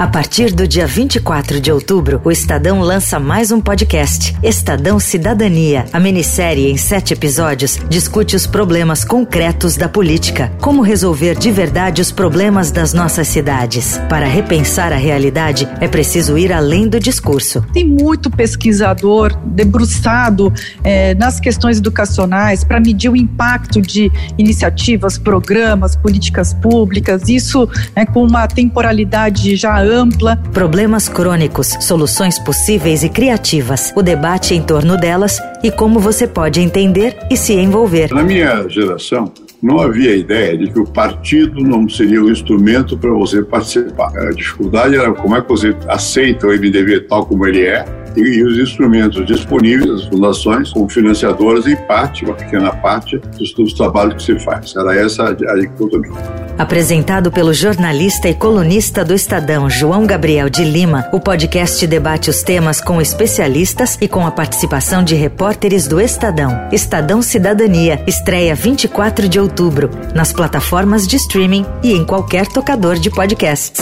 A partir do dia 24 de outubro, o Estadão lança mais um podcast, Estadão Cidadania. A minissérie, em sete episódios, discute os problemas concretos da política. Como resolver de verdade os problemas das nossas cidades. Para repensar a realidade, é preciso ir além do discurso. Tem muito pesquisador debruçado é, nas questões educacionais para medir o impacto de iniciativas, programas, políticas públicas, isso é, com uma temporalidade já. Problemas crônicos, soluções possíveis e criativas. O debate em torno delas e como você pode entender e se envolver. Na minha geração, não havia ideia de que o partido não seria o instrumento para você participar. A dificuldade era como é que você aceita o MDB tal como ele é e, os instrumentos disponíveis, as fundações, como financiadoras, em parte, uma pequena parte, dos, dos trabalhos que se faz. Era essa a, a dicotomia. Apresentado pelo jornalista e colunista do Estadão, João Gabriel de Lima, o podcast debate os temas com especialistas e com a participação de repórteres do Estadão. Estadão Cidadania, estreia 24 de outubro, nas plataformas de streaming e em qualquer tocador de podcasts.